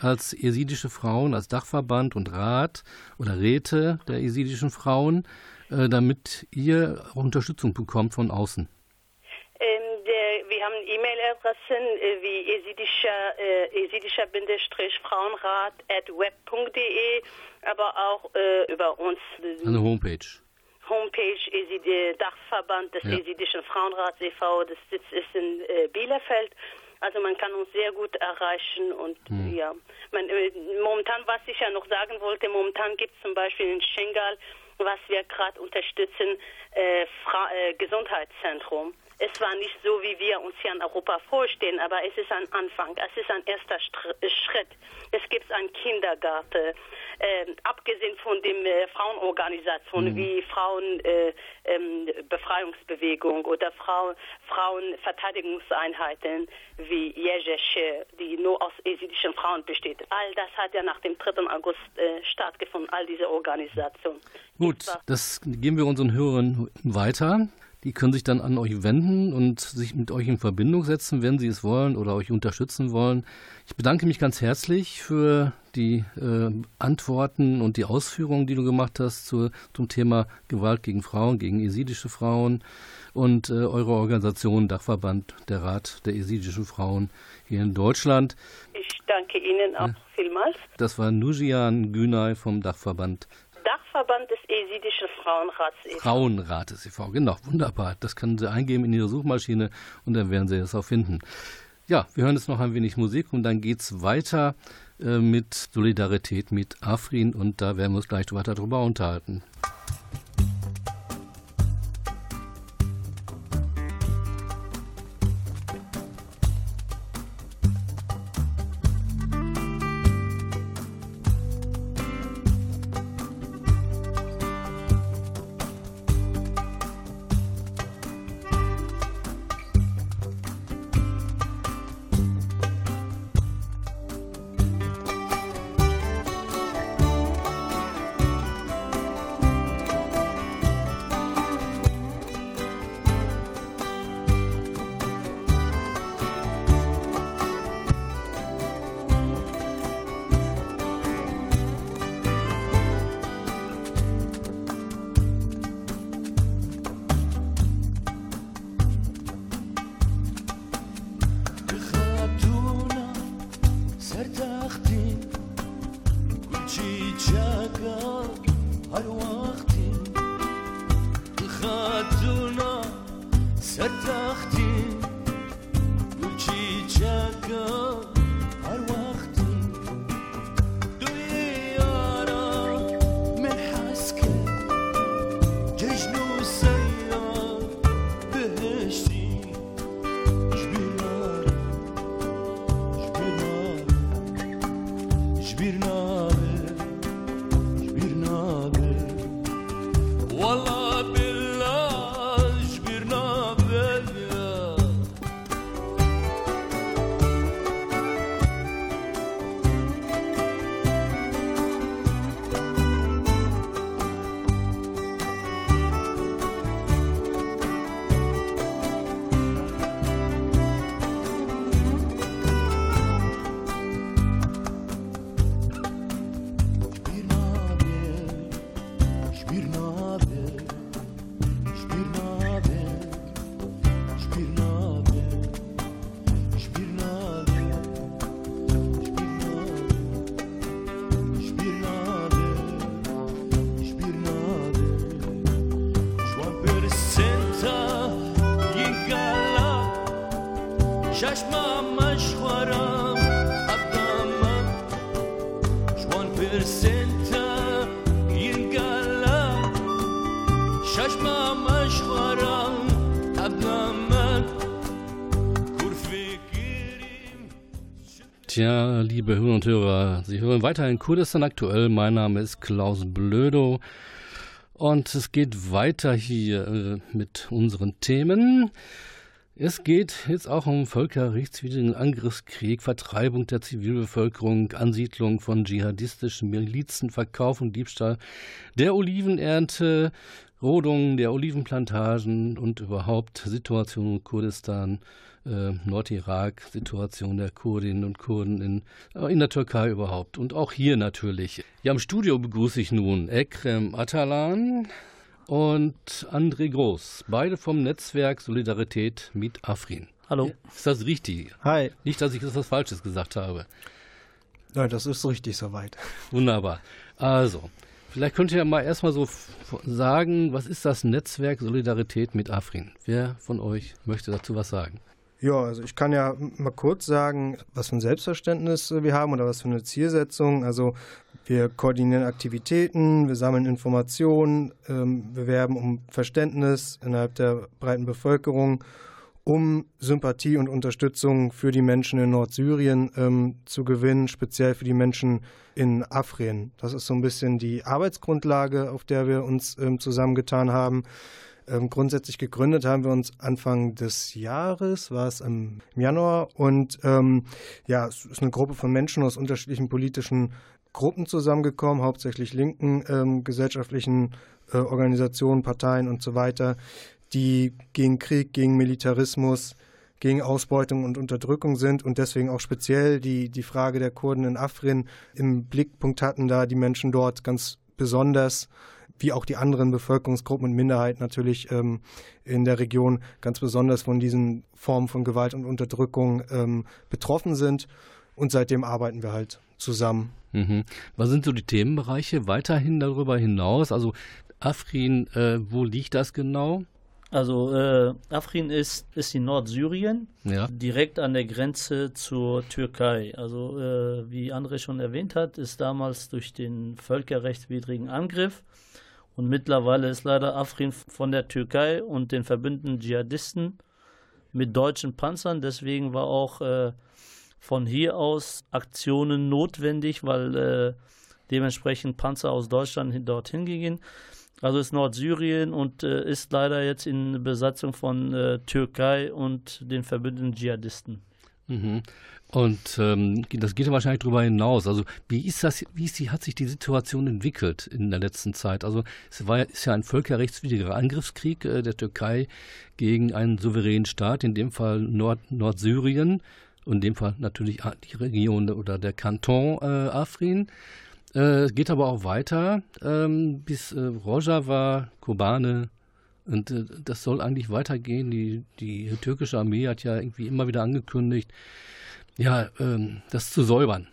Als jesidische Frauen, als Dachverband und Rat oder Räte der jesidischen Frauen, äh, damit ihr Unterstützung bekommt von außen. E-Mail-Adressen äh, wie esidischer, äh, esidischer Frauenrat at web.de, aber auch äh, über uns äh, Eine Homepage. Homepage Esid äh, Dachverband des Ja. Esidischen Frauenrats e.V. Das Sitz ist in äh, Bielefeld. Also man kann uns sehr gut erreichen und Hm. ja, man, momentan, was ich ja noch sagen wollte, momentan gibt es zum Beispiel in Schengal, was wir gerade unterstützen, äh, Fra äh, Gesundheitszentrum. Es war nicht so, wie wir uns hier in Europa vorstellen, aber es ist ein Anfang, es ist ein erster äh, Schritt. Es gibt einen Kindergarten, äh, abgesehen von den äh, Frauenorganisationen wie Frauen äh, ähm, oder Frau, Frauenverteidigungseinheiten wie Jejesche, die nur aus esidischen Frauen besteht. All das hat ja nach dem 3. August äh, stattgefunden, all diese Organisationen. Gut, das geben wir unseren Hörern weiter. Die können sich dann an euch wenden und sich mit euch in Verbindung setzen, wenn sie es wollen oder euch unterstützen wollen. Ich bedanke mich ganz herzlich für die äh, Antworten und die Ausführungen, die du gemacht hast zu, zum Thema Gewalt gegen Frauen, gegen jesidische Frauen und äh, eure Organisation Dachverband, der Rat der jesidischen Frauen hier in Deutschland. Ich danke Ihnen auch vielmals. Das war Nujian Günay vom Dachverband Dachverband des esidischen Frauenrats e.V. Frauenrates e.V. Genau, wunderbar. Das können Sie eingeben in Ihre Suchmaschine und dann werden Sie es auch finden. Ja, wir hören jetzt noch ein wenig Musik und dann geht's weiter äh, mit Solidarität mit Afrin und da werden wir uns gleich weiter drüber unterhalten. Tja, liebe Hörer und Hörer, Sie hören weiterhin Kurdistan aktuell. Mein Name ist Klaus Blödo. Und es geht weiter hier äh, mit unseren Themen. Es geht jetzt auch um völkerrechtswidrigen Angriffskrieg, Vertreibung der Zivilbevölkerung, Ansiedlung von dschihadistischen Milizen, Verkauf und Diebstahl der Olivenernte, Rodung der Olivenplantagen und überhaupt Situation in Kurdistan, äh, Nordirak, Situation der Kurdinnen und Kurden in, äh, in der Türkei überhaupt und auch hier natürlich. Ja, im Studio begrüße ich nun Ekrem Atalan und André Groß, beide vom Netzwerk Solidarität mit Afrin. Hallo. Ist das richtig? Hi. Nicht, dass ich etwas Falsches gesagt habe. Nein, das ist richtig soweit. Wunderbar. Also, vielleicht könnt ihr ja mal erstmal so sagen, was ist das Netzwerk Solidarität mit Afrin? Wer von euch möchte dazu was sagen? Ja, also ich kann ja mal kurz sagen, was für ein Selbstverständnis wir haben oder was für eine Zielsetzung. Also wir koordinieren Aktivitäten, wir sammeln Informationen, ähm, wir werben um Verständnis innerhalb der breiten Bevölkerung, um Sympathie und Unterstützung für die Menschen in Nordsyrien ähm, zu gewinnen, speziell für die Menschen in Afrin. Das ist so ein bisschen die Arbeitsgrundlage, auf der wir uns ähm, zusammengetan haben. Ähm, grundsätzlich gegründet haben wir uns Anfang des Jahres, war es im Januar. Und ähm, ja, es ist eine Gruppe von Menschen aus unterschiedlichen politischen Gruppen zusammengekommen, hauptsächlich linken ähm, gesellschaftlichen äh, Organisationen, Parteien und so weiter, die gegen Krieg, gegen Militarismus, gegen Ausbeutung und Unterdrückung sind und deswegen auch speziell die, die Frage der Kurden in Afrin im Blickpunkt hatten, da die Menschen dort ganz besonders wie auch die anderen Bevölkerungsgruppen und Minderheiten natürlich ähm, in der Region ganz besonders von diesen Formen von Gewalt und Unterdrückung ähm, betroffen sind. Und seitdem arbeiten wir halt zusammen. Mhm. Was sind so die Themenbereiche weiterhin darüber hinaus? Also Afrin, äh, wo liegt das genau? Also äh, Afrin ist, ist in Nordsyrien, Ja. direkt an der Grenze zur Türkei. Also äh, wie André schon erwähnt hat, ist damals durch den völkerrechtswidrigen Angriff und mittlerweile ist leider Afrin von der Türkei und den verbündeten Dschihadisten mit deutschen Panzern. Deswegen war auch äh, von hier aus Aktionen notwendig, weil äh, dementsprechend Panzer aus Deutschland hin- dorthin gingen. Also ist Nordsyrien und äh, ist leider jetzt in Besatzung von äh, Türkei und den verbündeten Dschihadisten. Mhm. Und ähm, das geht ja wahrscheinlich darüber hinaus. Also wie ist das, wie ist die, hat sich die Situation entwickelt in der letzten Zeit? Also es war ist ja ein völkerrechtswidriger Angriffskrieg äh, der Türkei gegen einen souveränen Staat, in dem Fall Nord, Nordsyrien und in dem Fall natürlich die Region oder der Kanton äh, Afrin. Äh, Es geht aber auch weiter ähm, bis äh, Rojava, Kobane. Und äh, das soll eigentlich weitergehen. Die, die türkische Armee hat ja irgendwie immer wieder angekündigt, ja, ähm, das zu säubern.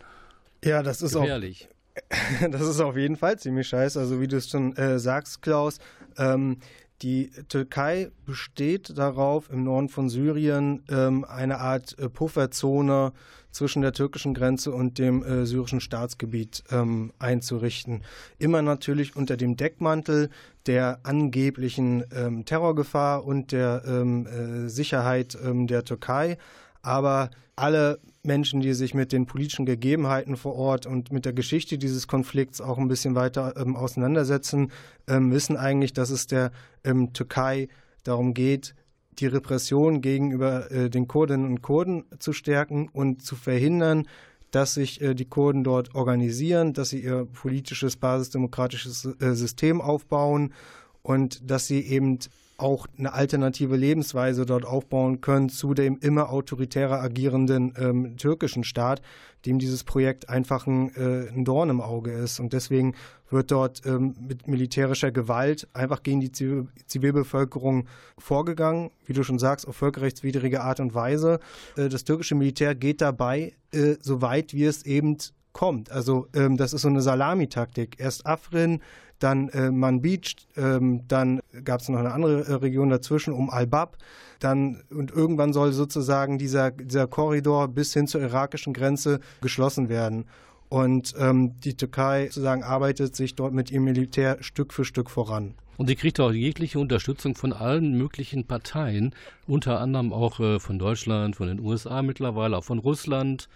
Ja, das ist auch Gefährlich. [LAUGHS] Das ist auf jeden Fall ziemlich scheiße. Also wie du es schon äh, sagst, Klaus, ähm, die Türkei besteht darauf, im Norden von Syrien ähm, eine Art äh, Pufferzone zwischen der türkischen Grenze und dem äh, syrischen Staatsgebiet ähm, einzurichten. Immer natürlich unter dem Deckmantel der angeblichen ähm, Terrorgefahr und der äh, Sicherheit der Türkei. Aber alle Menschen, die sich mit den politischen Gegebenheiten vor Ort und mit der Geschichte dieses Konflikts auch ein bisschen weiter ähm, auseinandersetzen, ähm, wissen eigentlich, dass es der ähm, Türkei darum geht, die Repression gegenüber äh, den Kurdinnen und Kurden zu stärken und zu verhindern, dass sich äh, die Kurden dort organisieren, dass sie ihr politisches, basisdemokratisches äh, System aufbauen und dass sie eben auch eine alternative Lebensweise dort aufbauen können zu dem immer autoritärer agierenden ähm, türkischen Staat, dem dieses Projekt einfach ein, äh, ein Dorn im Auge ist. Und deswegen wird dort ähm, mit militärischer Gewalt einfach gegen die Zivil Zivilbevölkerung vorgegangen, wie du schon sagst, auf völkerrechtswidrige Art und Weise. Äh, das türkische Militär geht dabei äh, so weit, wie es eben kommt. Also ähm, das ist so eine Salamitaktik. Erst Afrin, dann äh, Manbij, ähm, dann gab es noch eine andere äh, Region dazwischen um Al-Bab. Dann und irgendwann soll sozusagen dieser, dieser Korridor bis hin zur irakischen Grenze geschlossen werden. Und ähm, die Türkei sozusagen arbeitet sich dort mit ihrem Militär Stück für Stück voran. Und sie kriegt auch jegliche Unterstützung von allen möglichen Parteien, unter anderem auch äh, von Deutschland, von den USA mittlerweile, auch von Russland.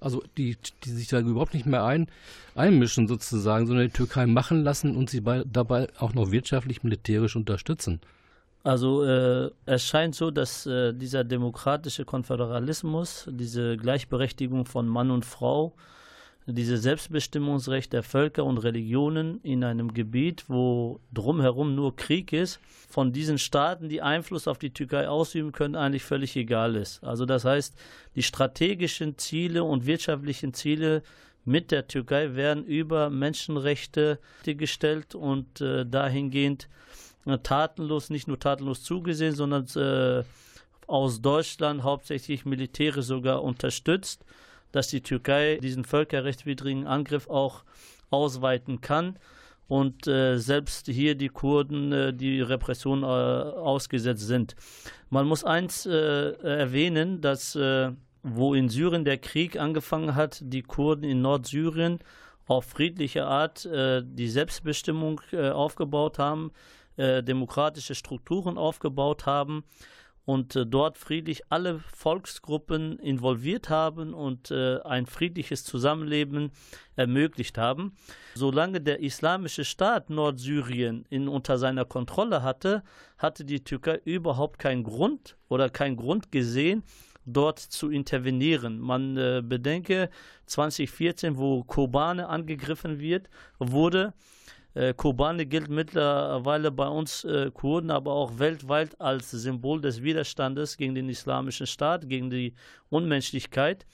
Also die, die sich da überhaupt nicht mehr ein, einmischen sozusagen, sondern die Türkei machen lassen und sie bei, dabei auch noch wirtschaftlich, militärisch unterstützen. Also äh, es scheint so, dass äh, dieser demokratische Konföderalismus, diese Gleichberechtigung von Mann und Frau, dieses Selbstbestimmungsrecht der Völker und Religionen in einem Gebiet, wo drumherum nur Krieg ist, von diesen Staaten, die Einfluss auf die Türkei ausüben können, eigentlich völlig egal ist. Also das heißt, die strategischen Ziele und wirtschaftlichen Ziele mit der Türkei werden über Menschenrechte gestellt und äh, dahingehend äh, tatenlos, nicht nur tatenlos zugesehen, sondern äh, aus Deutschland hauptsächlich militärisch sogar unterstützt dass die Türkei diesen völkerrechtswidrigen Angriff auch ausweiten kann und äh, selbst hier die Kurden äh, die Repression äh, ausgesetzt sind. Man muss eins äh, erwähnen, dass äh, wo in Syrien der Krieg angefangen hat, die Kurden in Nordsyrien auf friedliche Art äh, die Selbstbestimmung aufgebaut haben, demokratische Strukturen aufgebaut haben und äh, dort friedlich alle Volksgruppen involviert haben und äh, ein friedliches Zusammenleben ermöglicht haben. Solange der islamische Staat Nordsyrien in, unter seiner Kontrolle hatte, hatte die Türkei überhaupt keinen Grund oder keinen Grund gesehen, dort zu intervenieren. Man äh, bedenke 2014, wo Kobane angegriffen wird, wurde, äh, Kobane gilt mittlerweile bei uns äh, Kurden, aber auch weltweit als Symbol des Widerstandes gegen den islamischen Staat, gegen die Unmenschlichkeit.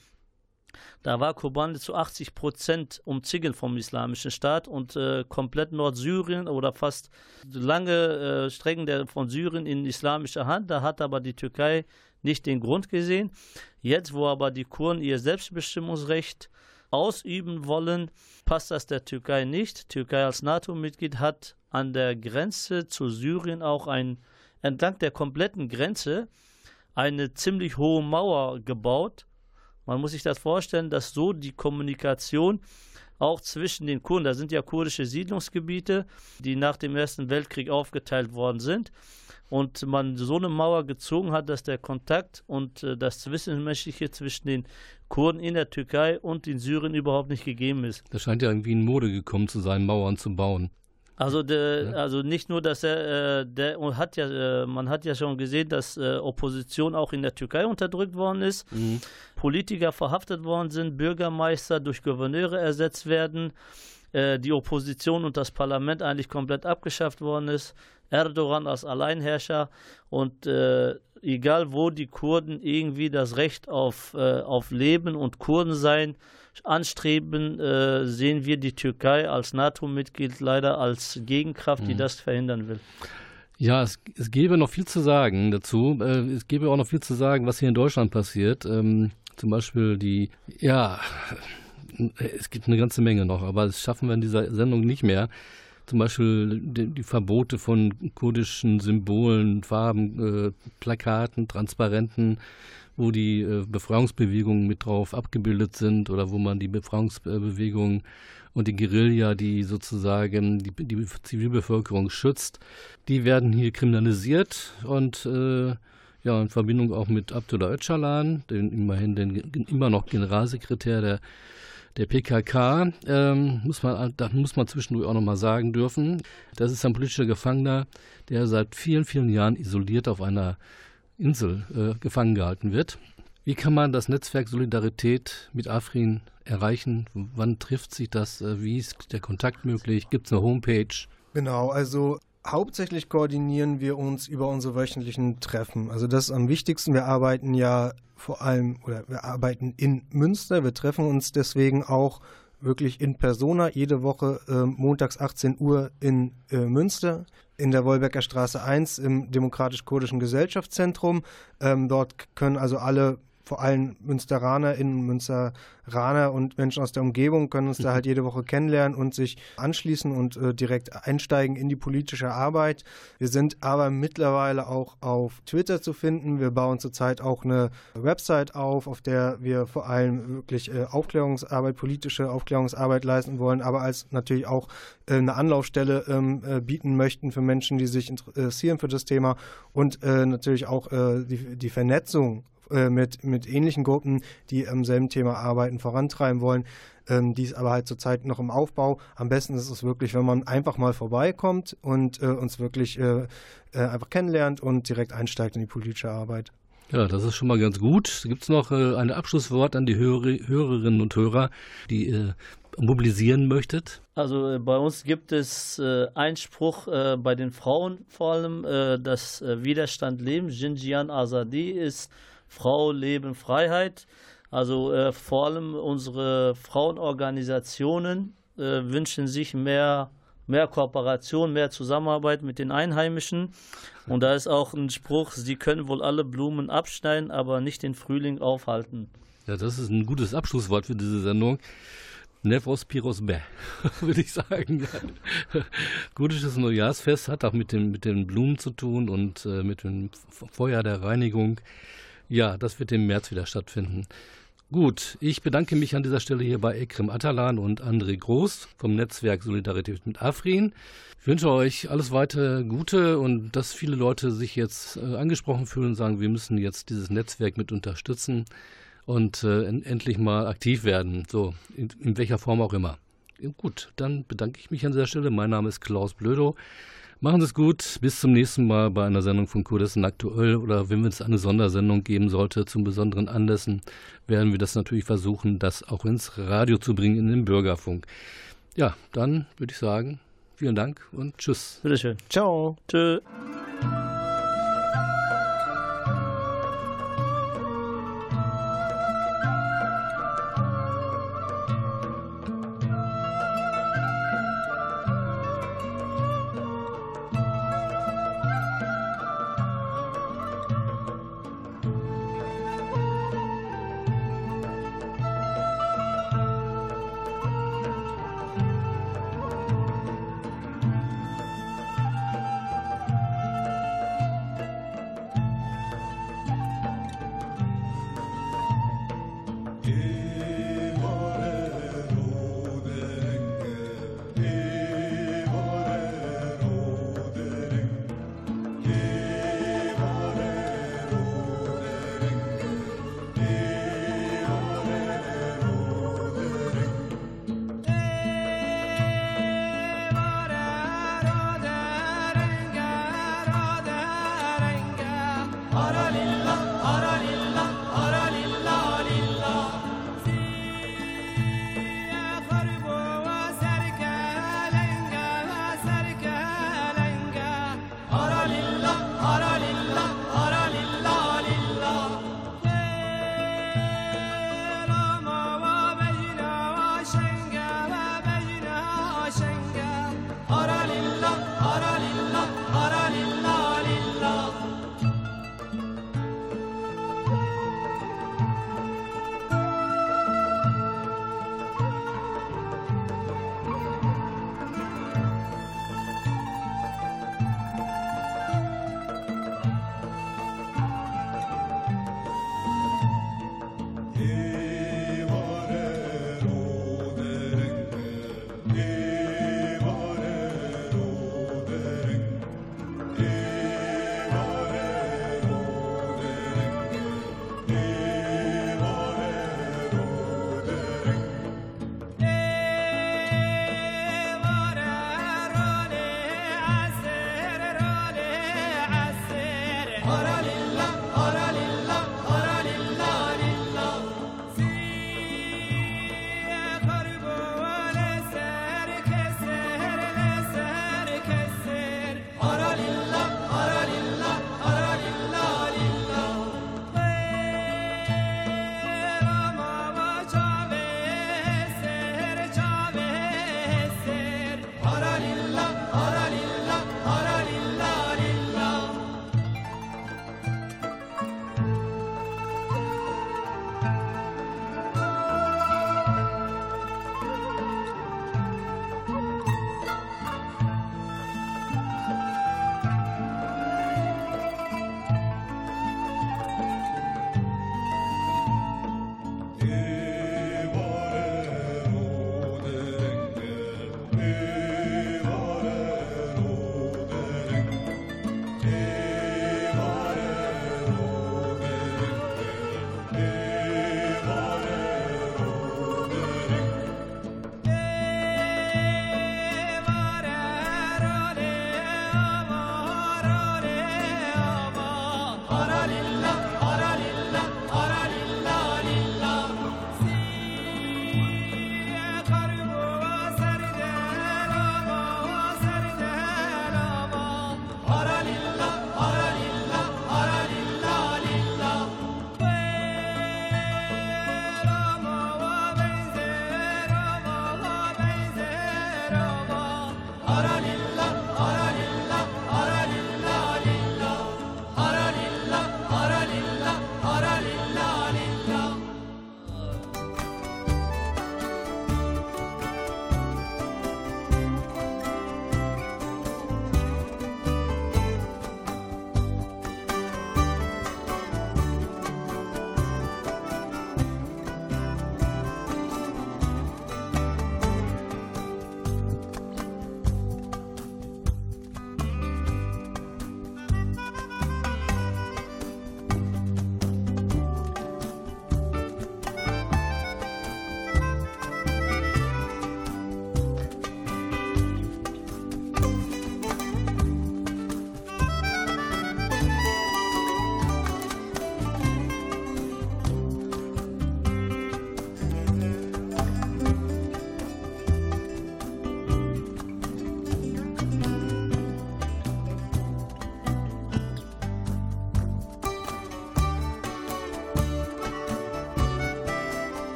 Da war Kobane zu 80 Prozent umzingelt vom islamischen Staat und äh, komplett Nordsyrien oder fast lange äh, Strecken der, von Syrien in islamischer Hand. Da hat aber die Türkei nicht den Grund gesehen. Jetzt, wo aber die Kurden ihr Selbstbestimmungsrecht ausüben wollen, passt das der Türkei nicht. Türkei als NATO-Mitglied hat an der Grenze zu Syrien auch ein, entlang der kompletten Grenze eine ziemlich hohe Mauer gebaut. Man muss sich das vorstellen, dass so die Kommunikation auch zwischen den Kurden, da sind ja kurdische Siedlungsgebiete, die nach dem Ersten Weltkrieg aufgeteilt worden sind, und man so eine Mauer gezogen hat, dass der Kontakt und äh, das Zwischenmenschliche zwischen den Kurden in der Türkei und in Syrien überhaupt nicht gegeben ist. Das scheint ja irgendwie in Mode gekommen zu sein, Mauern zu bauen. Also, der, ja. also nicht nur, dass er, äh, der hat ja, äh, man hat ja schon gesehen, dass äh, Opposition auch in der Türkei unterdrückt worden ist, mhm. Politiker verhaftet worden sind, Bürgermeister durch Gouverneure ersetzt werden, äh, die Opposition und das Parlament eigentlich komplett abgeschafft worden ist. Erdogan als Alleinherrscher und äh, egal wo die Kurden irgendwie das Recht auf, äh, auf Leben und Kurdensein anstreben, äh, sehen wir die Türkei als NATO-Mitglied leider als Gegenkraft, mhm. die das verhindern will. Ja, es, es gäbe noch viel zu sagen dazu. Äh, es gäbe auch noch viel zu sagen, was hier in Deutschland passiert. Ähm, zum Beispiel die, ja, es gibt eine ganze Menge noch, aber das schaffen wir in dieser Sendung nicht mehr. Zum Beispiel die, die Verbote von kurdischen Symbolen, Farben, äh, Plakaten, Transparenten, wo die äh, Befreiungsbewegungen mit drauf abgebildet sind oder wo man die Befreiungsbewegungen und die Guerilla, die sozusagen die, die Zivilbevölkerung schützt, die werden hier kriminalisiert und äh, ja, in Verbindung auch mit Abdullah Öcalan, den immerhin den immer noch Generalsekretär der der PKK, ähm, muss man, da muss man zwischendurch auch nochmal sagen dürfen, das ist ein politischer Gefangener, der seit vielen, vielen Jahren isoliert auf einer Insel äh, gefangen gehalten wird. Wie kann man das Netzwerk Solidarität mit Afrin erreichen? Wann trifft sich das? Äh, wie ist der Kontakt möglich? Gibt es eine Homepage? Genau, also hauptsächlich koordinieren wir uns über unsere wöchentlichen Treffen. Also das ist am wichtigsten. Wir arbeiten ja vor allem oder wir arbeiten in Münster. Wir treffen uns deswegen auch wirklich in Persona jede Woche äh, montags 18 Uhr in äh, Münster in der Wolbecker Straße 1 im Demokratisch-Kurdischen Gesellschaftszentrum. Ähm, dort können also alle vor allem MünsteranerInnen, Münsteraner und Menschen aus der Umgebung können uns da halt jede Woche kennenlernen und sich anschließen und äh, direkt einsteigen in die politische Arbeit. Wir sind aber mittlerweile auch auf Twitter zu finden. Wir bauen zurzeit auch eine Website auf, auf der wir vor allem wirklich äh, Aufklärungsarbeit, politische Aufklärungsarbeit leisten wollen, aber als natürlich auch äh, eine Anlaufstelle ähm, äh, bieten möchten für Menschen, die sich interessieren für das Thema und äh, natürlich auch äh, die, die Vernetzung äh, mit, mit ähnlichen Gruppen, die am selben Thema arbeiten, vorantreiben wollen. Ähm, die ist aber halt zurzeit noch im Aufbau. Am besten ist es wirklich, wenn man einfach mal vorbeikommt und äh, uns wirklich äh, äh, einfach kennenlernt und direkt einsteigt in die politische Arbeit. Ja, das ist schon mal ganz gut. Gibt es noch äh, ein Abschlusswort an die Hörer, Hörerinnen und Hörer, die äh, mobilisieren möchtet? Also äh, bei uns gibt es äh, Einspruch äh, bei den Frauen vor allem, äh, das äh, Widerstand Leben, Jinjian Azadi ist Frau, Leben, Freiheit. Also äh, vor allem unsere Frauenorganisationen äh, wünschen sich mehr, mehr Kooperation, mehr Zusammenarbeit mit den Einheimischen. Und da ist auch ein Spruch, sie können wohl alle Blumen abschneiden, aber nicht den Frühling aufhalten. Ja, das ist ein gutes Abschlusswort für diese Sendung. Nevros Piros Be, [LAUGHS] würde ich sagen. [LAUGHS] Gutes Neujahrsfest hat auch mit den, mit den Blumen zu tun und äh, mit dem Feuer der Reinigung. Ja, das wird im März wieder stattfinden. Gut, ich bedanke mich an dieser Stelle hier bei Ekrem Atalan und André Groß vom Netzwerk Solidarität mit Afrin. Ich wünsche euch alles weitere Gute und dass viele Leute sich jetzt äh, angesprochen fühlen und sagen, wir müssen jetzt dieses Netzwerk mit unterstützen und äh, endlich mal aktiv werden, so in, in welcher Form auch immer. Gut, dann bedanke ich mich an dieser Stelle. Mein Name ist Klaus Blödo. Machen Sie es gut. Bis zum nächsten Mal bei einer Sendung von Kurdistan aktuell oder wenn es eine Sondersendung geben sollte zu besonderen Anlässen, werden wir das natürlich versuchen, das auch ins Radio zu bringen, in den Bürgerfunk. Ja, dann würde ich sagen, vielen Dank und tschüss. Bitteschön. Ciao. Tschö.